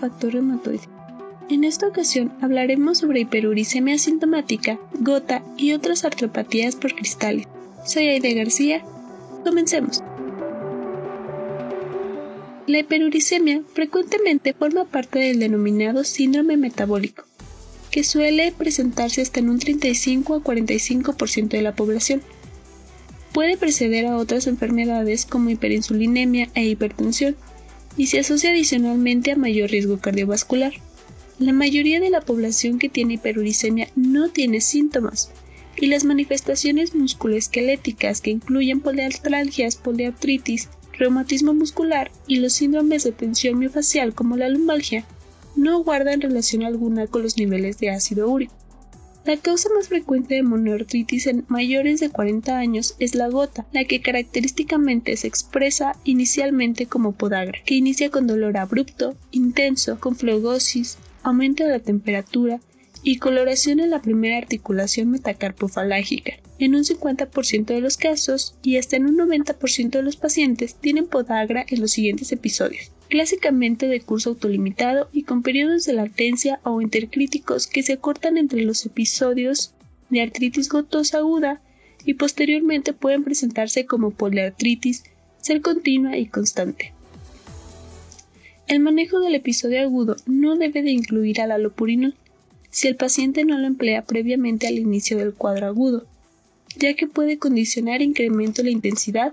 factor reumatoide. En esta ocasión hablaremos sobre hiperuricemia asintomática, gota y otras artropatías por cristales. Soy Aide García. Comencemos. La hiperuricemia frecuentemente forma parte del denominado síndrome metabólico, que suele presentarse hasta en un 35 a 45% de la población. Puede preceder a otras enfermedades como hiperinsulinemia e hipertensión, y se asocia adicionalmente a mayor riesgo cardiovascular. La mayoría de la población que tiene hiperuricemia no tiene síntomas, y las manifestaciones musculoesqueléticas que incluyen poliartralgias, poliartritis, reumatismo muscular y los síndromes de tensión miofacial como la lumbalgia no guardan relación alguna con los niveles de ácido úrico. La causa más frecuente de monoartritis en mayores de 40 años es la gota, la que característicamente se expresa inicialmente como podagra, que inicia con dolor abrupto, intenso, con flegosis, aumento de la temperatura y coloración en la primera articulación metacarpofalágica. En un 50% de los casos y hasta en un 90% de los pacientes tienen podagra en los siguientes episodios, clásicamente de curso autolimitado y con periodos de latencia o intercríticos que se cortan entre los episodios de artritis gotosa aguda y posteriormente pueden presentarse como poliartritis, ser continua y constante. El manejo del episodio agudo no debe de incluir al alopurinol si el paciente no lo emplea previamente al inicio del cuadro agudo, ya que puede condicionar incremento de la intensidad,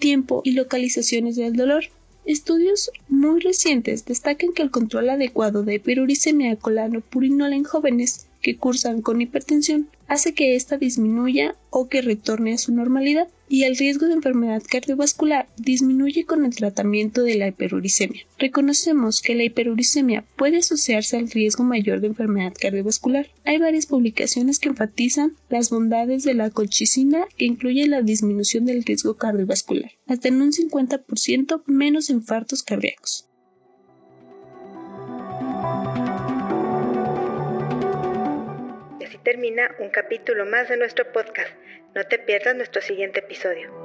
tiempo y localizaciones del dolor. Estudios muy recientes destacan que el control adecuado de hiperuricemia colanopurinol en jóvenes que cursan con hipertensión hace que ésta disminuya o que retorne a su normalidad y el riesgo de enfermedad cardiovascular disminuye con el tratamiento de la hiperuricemia. Reconocemos que la hiperuricemia puede asociarse al riesgo mayor de enfermedad cardiovascular. Hay varias publicaciones que enfatizan las bondades de la colchicina que incluye la disminución del riesgo cardiovascular, hasta en un 50% menos infartos cardíacos. Termina un capítulo más de nuestro podcast. No te pierdas nuestro siguiente episodio.